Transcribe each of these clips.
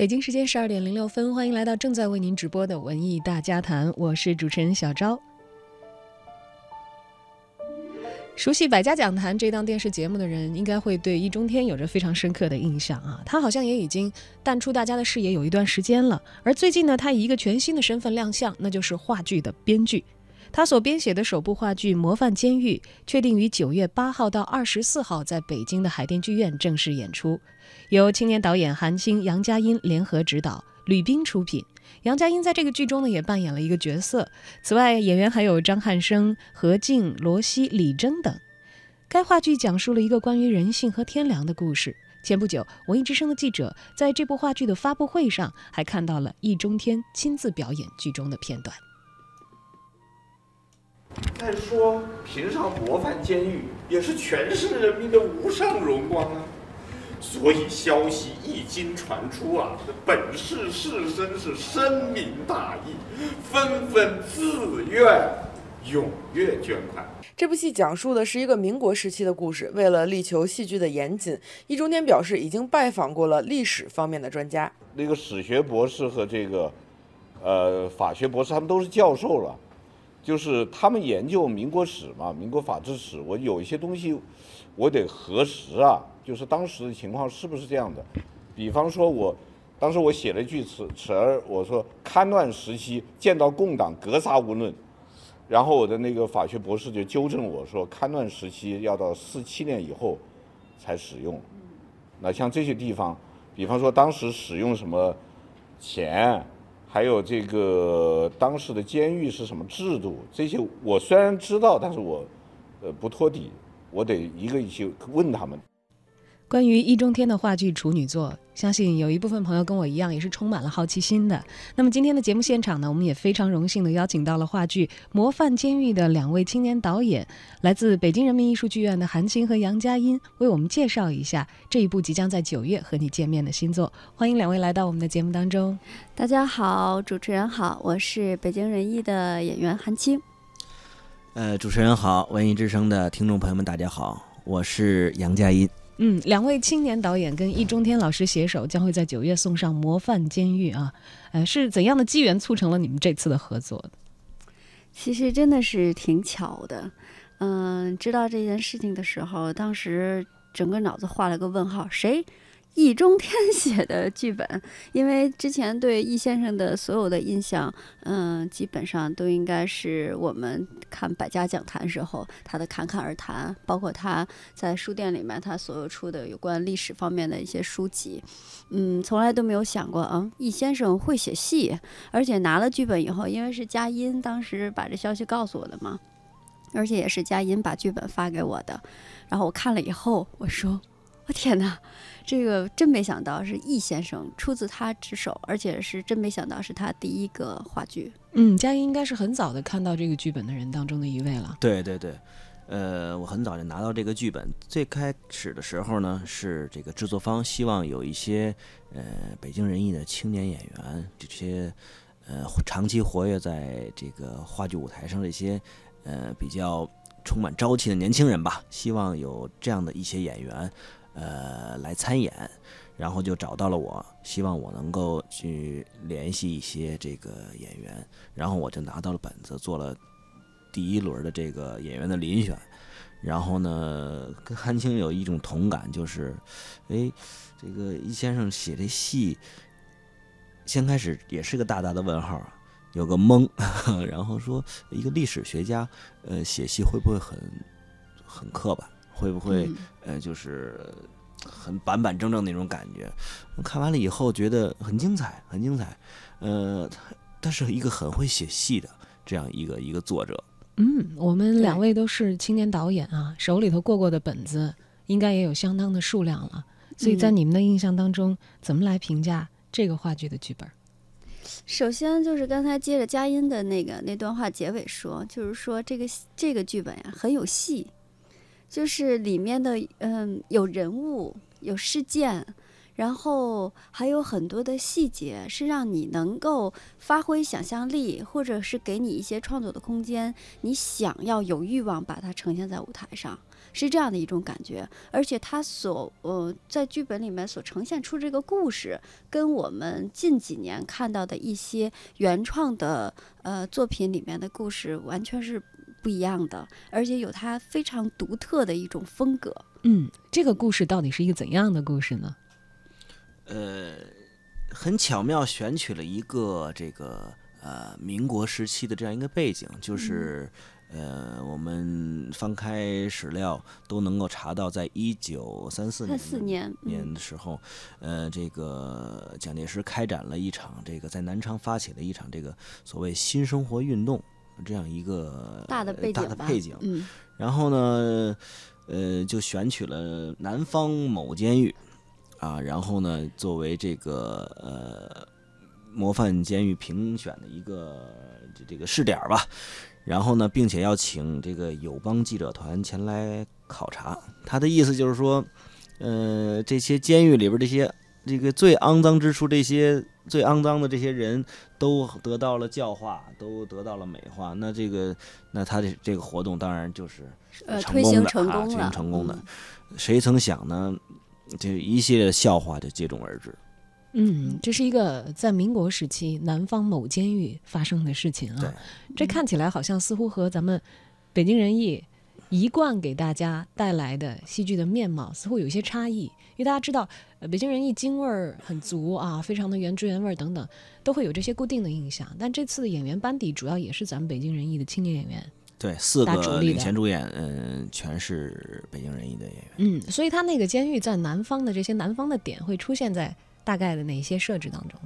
北京时间十二点零六分，欢迎来到正在为您直播的文艺大家谈，我是主持人小昭。熟悉《百家讲坛》这档电视节目的人，应该会对易中天有着非常深刻的印象啊。他好像也已经淡出大家的视野有一段时间了。而最近呢，他以一个全新的身份亮相，那就是话剧的编剧。他所编写的首部话剧《模范监狱》，确定于九月八号到二十四号在北京的海淀剧院正式演出，由青年导演韩青、杨佳音联合执导，吕冰出品。杨佳音在这个剧中呢，也扮演了一个角色。此外，演员还有张汉生、何静、罗曦、李征等。该话剧讲述了一个关于人性和天良的故事。前不久，文艺之声的记者在这部话剧的发布会上，还看到了易中天亲自表演剧中的片段。再说，评上模范监狱，也是全市人民的无上荣光啊！所以消息一经传出啊，本市士绅是深明大义，纷纷自愿踊跃捐款。这部戏讲述的是一个民国时期的故事。为了力求戏剧的严谨，易中天表示已经拜访过了历史方面的专家。那个史学博士和这个，呃，法学博士，他们都是教授了。就是他们研究民国史嘛，民国法制史，我有一些东西，我得核实啊。就是当时的情况是不是这样的？比方说，我当时我写了一句词词儿，我说戡乱时期见到共党格杀勿论，然后我的那个法学博士就纠正我说，戡乱时期要到四七年以后才使用。那像这些地方，比方说当时使用什么钱？还有这个当时的监狱是什么制度？这些我虽然知道，但是我呃不托底，我得一个一个问他们。关于易中天的话剧处女作，相信有一部分朋友跟我一样，也是充满了好奇心的。那么今天的节目现场呢，我们也非常荣幸的邀请到了话剧《模范监狱》的两位青年导演，来自北京人民艺术剧院的韩青和杨佳音，为我们介绍一下这一部即将在九月和你见面的新作。欢迎两位来到我们的节目当中。大家好，主持人好，我是北京人艺的演员韩青。呃，主持人好，文艺之声的听众朋友们，大家好，我是杨佳音。嗯，两位青年导演跟易中天老师携手，将会在九月送上《模范监狱》啊，呃，是怎样的机缘促成了你们这次的合作？其实真的是挺巧的，嗯，知道这件事情的时候，当时整个脑子画了个问号，谁？易中天写的剧本，因为之前对易先生的所有的印象，嗯，基本上都应该是我们看百家讲坛时候他的侃侃而谈，包括他在书店里面他所有出的有关历史方面的一些书籍，嗯，从来都没有想过，嗯，易先生会写戏，而且拿了剧本以后，因为是佳音当时把这消息告诉我的嘛，而且也是佳音把剧本发给我的，然后我看了以后，我说，我天哪！这个真没想到是易先生出自他之手，而且是真没想到是他第一个话剧。嗯，佳音应该是很早的看到这个剧本的人当中的一位了。对对对，呃，我很早就拿到这个剧本。最开始的时候呢，是这个制作方希望有一些呃北京人艺的青年演员，这些呃长期活跃在这个话剧舞台上的一些呃比较充满朝气的年轻人吧，希望有这样的一些演员。呃，来参演，然后就找到了我，希望我能够去联系一些这个演员，然后我就拿到了本子，做了第一轮的这个演员的遴选。然后呢，跟韩青有一种同感，就是，哎，这个易先生写这戏，先开始也是个大大的问号，有个懵，然后说一个历史学家，呃，写戏会不会很很刻板？会不会呃，就是很板板正正那种感觉？看完了以后觉得很精彩，很精彩。呃，他他是一个很会写戏的这样一个一个作者。嗯，我们两位都是青年导演啊，手里头过过的本子应该也有相当的数量了。所以在你们的印象当中，怎么来评价这个话剧的剧本？首先就是刚才接着佳音的那个那段话结尾说，就是说这个这个剧本呀很有戏。就是里面的嗯有人物有事件，然后还有很多的细节，是让你能够发挥想象力，或者是给你一些创作的空间。你想要有欲望把它呈现在舞台上，是这样的一种感觉。而且他所呃在剧本里面所呈现出这个故事，跟我们近几年看到的一些原创的呃作品里面的故事完全是不一样的，而且有它非常独特的一种风格。嗯，这个故事到底是一个怎样的故事呢？呃，很巧妙选取了一个这个呃民国时期的这样一个背景，就是、呃我们翻开史料都能够查到，在一九三四年四年，年嗯的时候，呃，这个蒋介石开展了一场这个在南昌发起了一场这个所谓新生活运动这样一个大的背大的背景，嗯然后呢，呃，就选取了南方某监狱，啊，然后呢，作为这个呃模范监狱评选的一个这这个试点吧。然后呢，并且要请这个友邦记者团前来考察。他的意思就是说，呃，这些监狱里边这些这个最肮脏之处，这些最肮脏的这些人都得到了教化，都得到了美化。那这个，那他的这个活动当然就是呃成功推行的啊推行成功了，成功的嗯谁曾想呢？这一系列的笑话就接踵而至。嗯，这是一个在民国时期南方某监狱发生的事情对啊。这看起来好像似乎和咱们北京人艺一贯给大家带来的戏剧的面貌似乎有一些差异。因为大家知道，呃，北京人艺京味儿很足啊，非常的原汁原味儿等等，都会有这些固定的印象。但这次的演员班底主要也是咱们北京人艺的青年演员。对，四个领衔主演，嗯，全是北京人艺的演员。嗯，所以他那个监狱在南方的这些南方的点会出现在大概的哪些设置当中？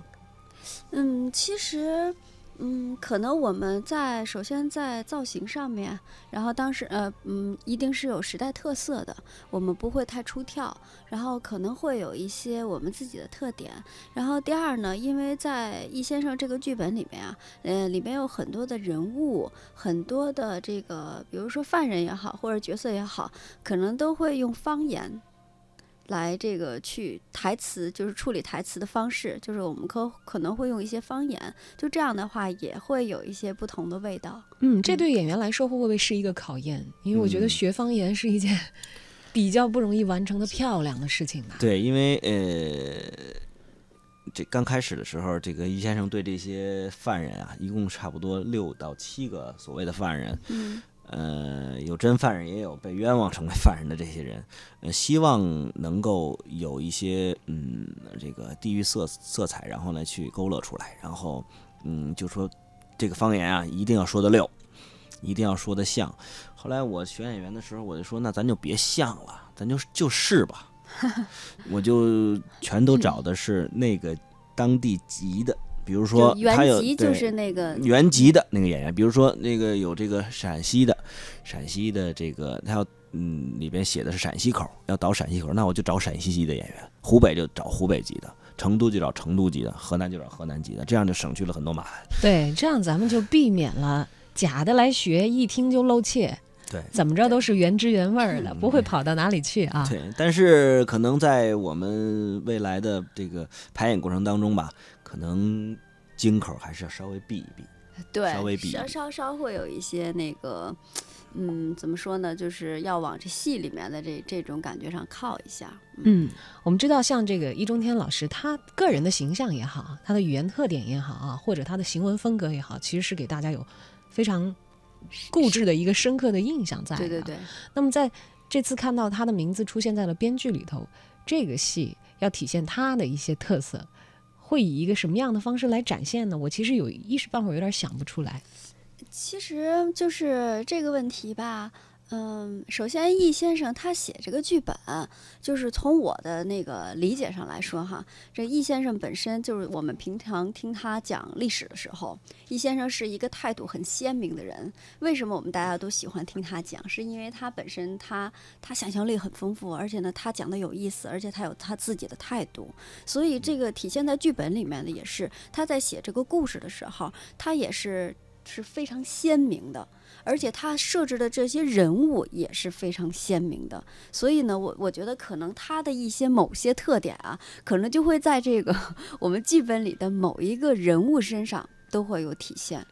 嗯，其实，嗯，可能我们在首先在造型上面，然后当时呃，嗯，一定是有时代特色的，我们不会太出挑，然后可能会有一些我们自己的特点。然后第二呢，因为在易先生这个剧本里面啊，呃，里面有很多的人物，很多的这个，比如说犯人也好，或者角色也好，可能都会用方言。来这个去台词，就是处理台词的方式，就是我们可可能会用一些方言，就这样的话也会有一些不同的味道。嗯，这嗯对演员来说会不会是一个考验？因为我觉得嗯学方言是一件 比较不容易完成的漂亮的事情吧。对，因为呃，这刚开始的时候，这个于先生对这些犯人啊，一共差不多六到七个所谓的犯人，嗯呃，有真犯人，也有被冤枉成为犯人的这些人，呃，希望能够有一些嗯，这个地域色色彩，然后呢去勾勒出来，然后嗯，就说这个方言啊，一定要说的溜，一定要说的像。后来我选演员的时候，我就说，那咱就别像了，咱就就是吧，我就全都找的是那个当地籍的，比如说他有原籍就是那个原籍的那个演员，比如说那个有这个陕西的，陕西的这个他要嗯里边写的是陕西口，要导陕西口，那我就找陕西籍的演员；湖北就找湖北籍的，成都就找成都籍的，河南就找河南籍的，这样就省去了很多麻烦。对，这样咱们就避免了假的来学，一听就露怯。对怎么着都是原汁原味儿的，不会跑到哪里去啊。对，但是可能在我们未来的这个排演过程当中吧，可能京口还是要稍微避一避。对，稍微避稍稍稍会有一些那个，嗯，怎么说呢？就是要往这戏里面的这这种感觉上靠一下。嗯嗯，我们知道，像这个易中天老师，他个人的形象也好，他的语言特点也好啊，或者他的行文风格也好，其实是给大家有非常固执的一个深刻的印象在的。对对对，那么在这次看到他的名字出现在了编剧里头，这个戏要体现他的一些特色，会以一个什么样的方式来展现呢？我其实有一时半会儿有点想不出来。其实就是这个问题吧。嗯，首先易先生他写这个剧本，就是从我的那个理解上来说哈，这易先生本身就是我们平常听他讲历史的时候，易先生是一个态度很鲜明的人。为什么我们大家都喜欢听他讲？是因为他本身他他想象力很丰富，而且呢他讲的有意思，而且他有他自己的态度，所以这个体现在剧本里面的也是他在写这个故事的时候，他也是是非常鲜明的。而且他设置的这些人物也是非常鲜明的，所以呢，我我觉得可能他的一些某些特点啊，可能就会在这个我们剧本里的某一个人物身上都会有体现。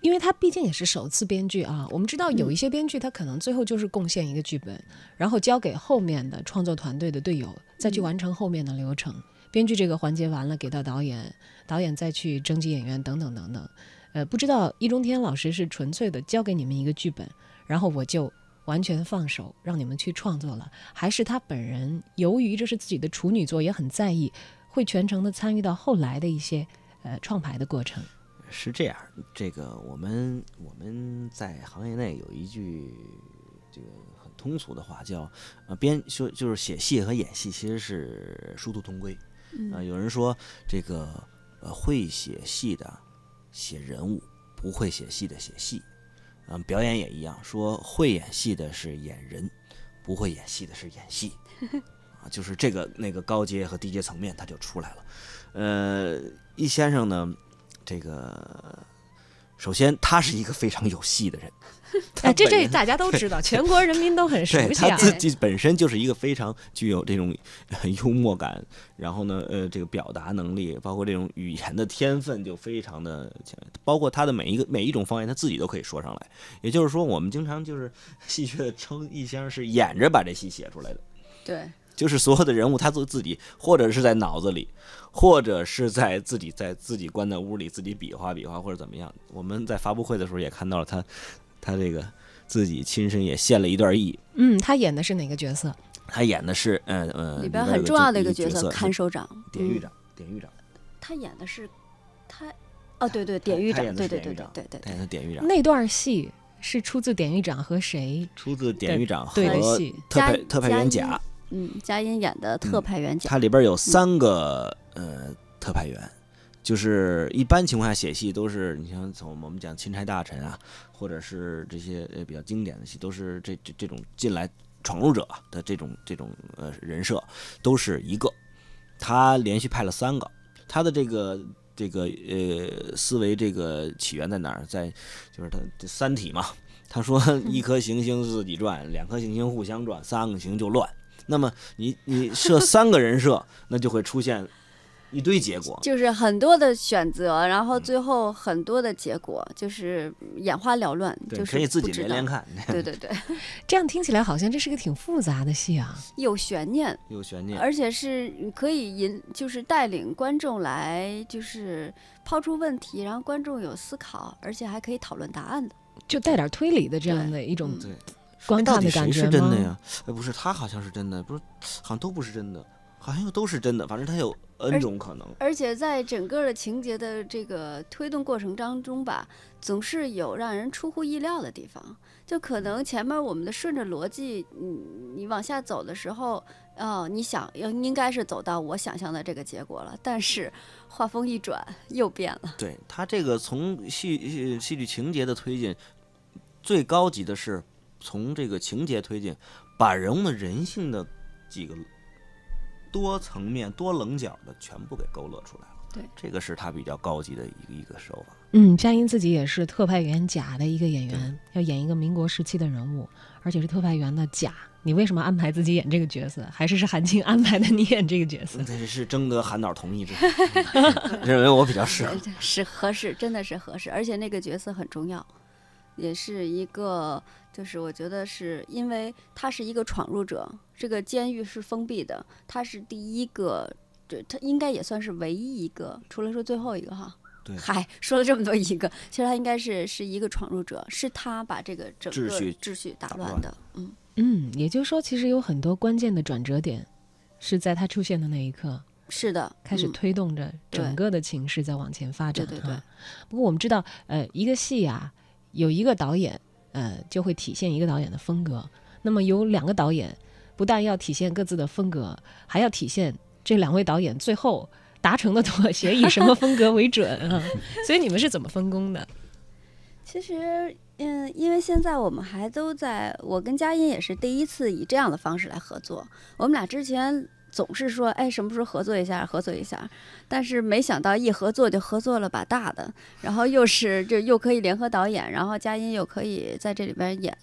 因为他毕竟也是首次编剧啊。我们知道有一些编剧他可能最后就是贡献一个剧本，然后交给后面的创作团队的队友再去完成后面的流程。编剧这个环节完了，给到导演，导演再去征集演员等等等等。呃，不知道易中天老师是纯粹的交给你们一个剧本，然后我就完全放手让你们去创作了，还是他本人由于这是自己的处女作，也很在意，会全程的参与到后来的一些呃创排的过程。是这样，这个我们我们在行业内有一句这个很通俗的话，叫呃编说就是写戏和演戏其实是殊途同归。啊、有人说这个呃会写戏的写人物，不会写戏的写戏。嗯、表演也一样，说会演戏的是演人，不会演戏的是演戏。啊，就是这个那个高阶和低阶层面，它就出来了。呃，易先生呢，这个首先他是一个非常有戏的人，哎，这这大家都知道，全国人民都很熟悉啊。他自己本身就是一个非常具有这种呃幽默感，然后呢，呃，这个表达能力，包括这种语言的天分就非常的强，包括他的每一个每一种方言，他自己都可以说上来。也就是说，我们经常就是戏谑的称易先生是演着把这戏写出来的。对，就是所有的人物，他都自己或者是在脑子里，或者是在自己在自己关在屋里自己比划比划或者怎么样。我们在发布会的时候也看到了他，他这个自己亲身也献了一段艺。嗯，他演的是哪个角色？他演的是嗯嗯里边很重要的一一个角角色看守长，嗯典狱长，典狱长，他演的是他，哦，对对，典狱长，对对对是典狱长对对对他演的典狱长，那段戏是出自典狱长和谁？出自典狱长和特派特派员嘉甲，嗯，佳音演的特嗯派员甲，它里边有三个呃特派员，就是一般情况下写戏都是你像从我们讲钦差大臣啊，或者是这些呃比较经典的戏，都是这这这种进来闯入者的这种这种呃人设，都是一个，他连续派了三个，他的这个。这个呃，思维这个起源在哪儿？在就是他这《三体》嘛。他说一颗行星自己转，两颗行星互相转，三个行就乱。那么你你设三个人设，那就会出现一堆结果。就是很多的选择，然嗯后最后很多的结果，就是眼花缭乱，对，就是可以自己。连连看，对对对，这样听起来好像这是个挺复杂的戏啊。有悬念，有悬念。而且是可以引，就是带领观众来，就是抛出问题，然后观众有思考，而且还可以讨论答案的。就带点推理的这样的一种观到底谁看的感觉吗？是真的呀？哎，不是，他好像是真的，不是，好像都不是真的，好像又都是真的。反正他有 N 种可能。而且在整个的情节的这个推动过程当中吧，总是有让人出乎意料的地方。就可能前面我们的顺着逻辑，你你往下走的时候，哦，你想要应该是走到我想象的这个结果了，但是画风一转又变了。对他这个从戏戏戏剧情节的推进，最高级的是从这个情节推进，把人物的人性的几个多层面、多棱角的全部给勾勒出来了。对，这个是他比较高级的一个一个手法。嗯，佳音自己也是特派员甲的一个演员，要演一个民国时期的人物，而且是特派员的甲。你为什么安排自己演这个角色？还是是韩青安排的你演这个角色？这是征得韩导同意之后，认为我比较适合。对是合适，真的是合适，而且那个角色很重要，也是一个，就是我觉得是因为他是一个闯入者，这个监狱是封闭的，他是第一个，这他应该也算是唯一一个，除了说最后一个哈。对 嗨，说了这么多一个，其实他应该是是一个闯入者，是他把这个整个秩序秩序打打乱乱的，嗯，嗯，也就是说，其实有很多关键的转折点，是在他出现的那一刻是的，开始嗯推动着整个的情势在往前发展。对对不过我们知道，呃，一个戏啊，有一个导演，呃，就会体现一个导演的风格。那么有两个导演，不但要体现各自的风格，还要体现这两位导演最后达成的妥协以什么风格为准啊？所以你们是怎么分工的？其实，嗯，因为现在我们还都在，我跟佳音也是第一次以这样的方式来合作。我们俩之前总是说，哎，什么时候合作一下，合作一下，但是没想到一合作就合作了把大的，然后又是这又可以联合导演，然后佳音又可以在这里边演。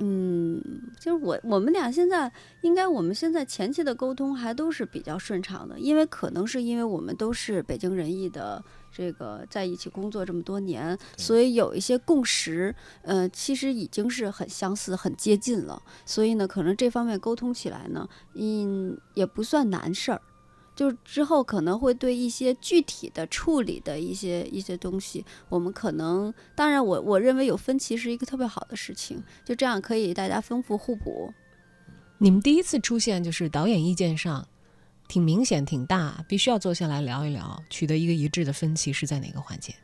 嗯，就是我我们俩现在应该我们现在前期的沟通还都是比较顺畅的，因为可能是因为我们都是北京人艺的这个在一起工作这么多年，所以有一些共识，呃，其实已经是很相似、很接近了。所以呢，可能这方面沟通起来呢，嗯，也不算难事儿。就之后可能会对一些具体的处理的一些一些东西，我们可能当然我我认为有分歧是一个特别好的事情，就这样可以大家丰富互补。你们第一次出现就是导演意见上挺明显、挺大，必须要坐下来聊一聊，取得一个一致的分歧是在哪个环节？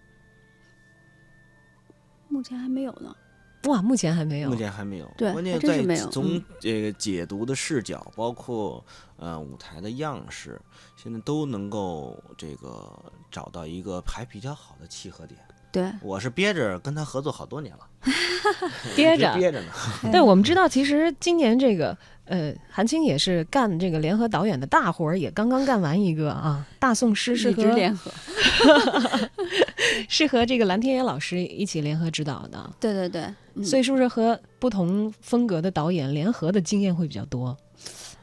目前还没有呢。哇，目前还没有。目前还没有。对，关键在。从嗯这个解读的视角，包括呃舞台的样式，现在都能够这个找到一个还比较好的契合点。对，我是憋着跟他合作好多年了，憋着憋着呢。对，我们知道，其实今年这个呃，韩青也是干这个联合导演的大活儿，也刚刚干完一个啊，《大宋诗》是和联合。是和这个蓝天野老师一起联合指导的，对对对，嗯所以是不是和不同风格的导演联合的经验会比较多？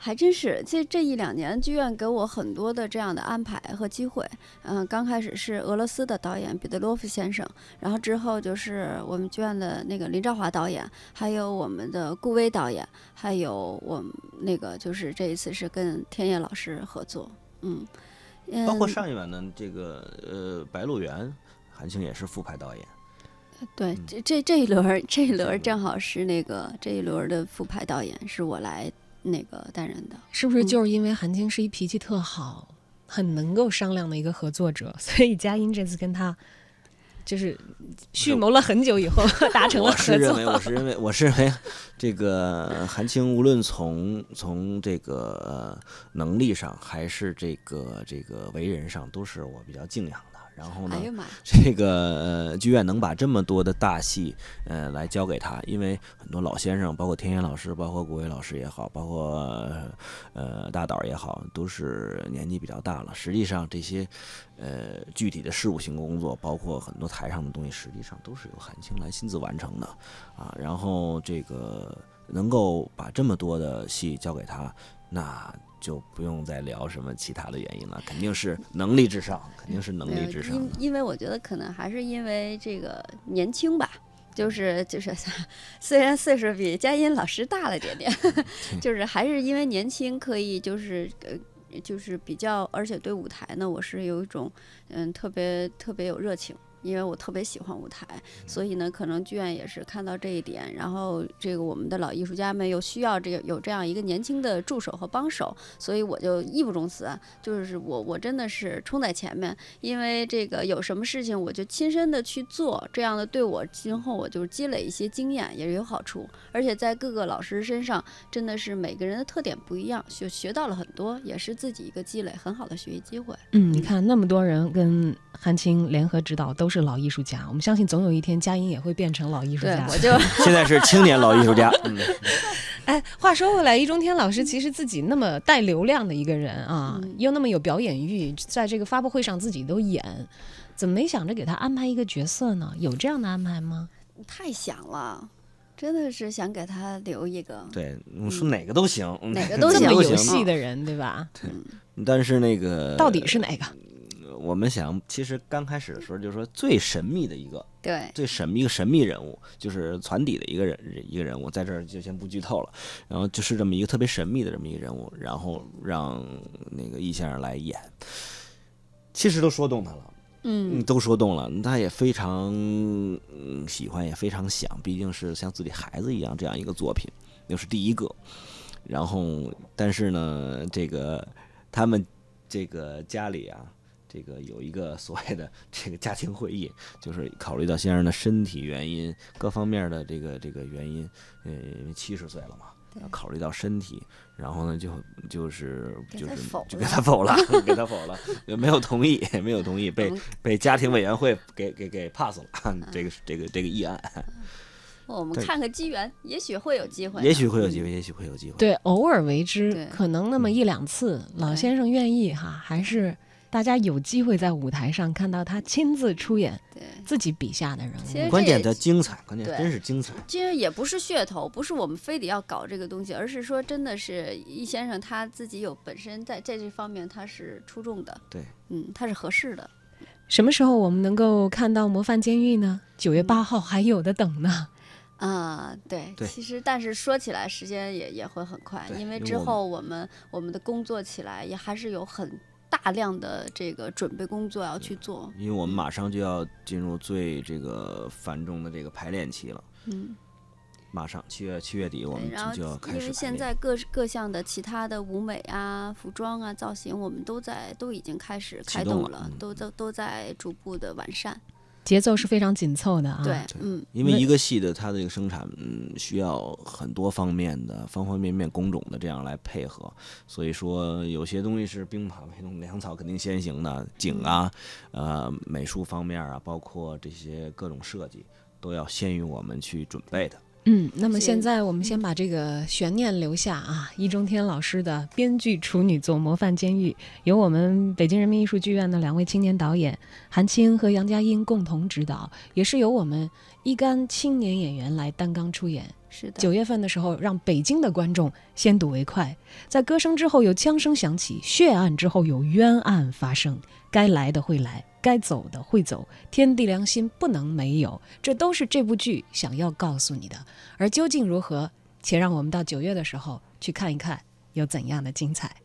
还真是，这这一两年剧院给我很多的这样的安排和机会。嗯、刚开始是俄罗斯的导演彼得罗夫先生，然后之后就是我们剧院的那个林兆华导演，还有我们的顾威导演，还有我们那个就是这一次是跟天野老师合作，嗯，包括嗯上一晚的这个呃《白鹿原》，韩青也是副排导演。对，嗯这这这一轮儿这一轮儿正好是那个这一轮儿的复排导演是我来那个担任的。是不是嗯就是因为韩青是一脾气特好、很能够商量的一个合作者，所以佳音这次跟他就是蓄谋了很久以后 达成了我是合认为，我？是认为，我是认为，这个韩青无论从从这个呃能力上，还是这个这个为人上，都是我比较敬仰的。然后呢！这个呃剧院能把这么多的大戏，呃，来交给他，因为很多老先生，包括天野老师，包括顾伟老师也好，包括呃大导也好，都是年纪比较大了。实际上这些呃具体的事务性工作，包括很多台上的东西，实际上都是由韩青来亲自完成的啊。然后这个能够把这么多的戏交给他，那。就不用再聊什么其他的原因了，肯定是能力至上，肯定是能力至上。因因为我觉得可能还是因为这个年轻吧，就是就是，虽然岁数比佳音老师大了点点，就是还是因为年轻，可以就是呃。就是比较，而且对舞台呢，我是有一种嗯特别特别有热情，因为我特别喜欢舞台，所以呢，可能剧院也是看到这一点，然后这个我们的老艺术家们又需要这个有这样一个年轻的助手和帮手，所以我就义不容辞，就是我我真的是冲在前面，因为这个有什么事情我就亲身的去做，这样的对我今后我就积累一些经验也是有好处，而且在各个老师身上真的是每个人的特点不一样，学学到了很多，也是自己一个积累很好的学习机会。嗯，你看那么多人跟韩青联合指导都是老艺术家，我们相信总有一天佳音也会变成老艺术家，。对我就 现在是青年老艺术家，嗯，哎，话说回来，易中天老师其实自己那么带流量的一个人啊，嗯又那么有表演欲，在这个发布会上自己都演，怎么没想着给他安排一个角色呢？有这样的安排吗？太想了。真的是想给他留一个，对，我说哪个都行，嗯哪个 都行这么有。戏的人，对吧？对但是那个到底是哪个？我们想，其实刚开始的时候就是说最神秘的一个，对，最神秘一个神秘人物，就是船底的一个人一个人物，在这儿就先不剧透了。然后就是这么一个特别神秘的这么一个人物，然后让那个易先生来演，其实都说动他了。嗯，嗯，都说动了，他也非常嗯喜欢，也非常想，毕竟是像自己孩子一样这样一个作品，又是第一个。然后，但是呢，这个他们这个家里啊，这个有一个所谓的 这个家庭会议，就是考虑到先生的身体原因，各方面的这个这个原因，呃，因为七十岁了嘛。对。考虑到身体，然后呢，就就是就是就给他否了，给他否了，没有同意，没有同意，被嗯被家庭委员会给给给 pass 了，这个这个这个议案，我们看看机缘，也许会有机会，也许会有机嗯会，也许会有机会。对，偶尔为之，可能那么一两次，老先生愿意哈，还是大家有机会在舞台上看到他亲自出演对，自己笔下的人物。关键的精彩，关键对真是精彩。其实也不是噱头，不是我们非得要搞这个东西，而是说真的是易先生他自己有本身在在这方面他是出众的，对，嗯，他是合适的。什么时候我们能够看到《模范监狱》呢？九月嗯八号还有的等呢。啊，对，对其实但是说起来时间也也会很快，因为之后我们我们的工作起来也还是有很大量的这个准备工作要去做，因为我们马上就要进入最这个繁重的这个排练期了，嗯，马上七月七月底我，们就要开始因为。现在各各项的其他的舞美啊、服装啊、造型，我们都在都已经开始启开动了，动了嗯。都都都在逐步的完善，节奏是非常紧凑的啊。对，嗯。因为一个戏的它的这个生产，嗯，需要很多方面的方方面面工种的这样来配合，所以说有些东西是兵马未动，粮草肯定先行的，景啊，呃，美术方面啊，包括这些各种设计，都要先于我们去准备的。嗯，那么现在我们先把这个悬念留下啊。易中天老师的编剧处女作《模范监狱》，由我们北京人民艺术剧院的两位青年导演韩青和杨佳音共同指导，也是由我们一干青年演员来担纲出演。是的，九月份的时候，让北京的观众先睹为快。在歌声之后有枪声响起，血案之后有冤案发生。该来的会来，该走的会走，天地良心不能没有，这都是这部剧想要告诉你的。而究竟如何，且让我们到九月的时候去看一看，有怎样的精彩。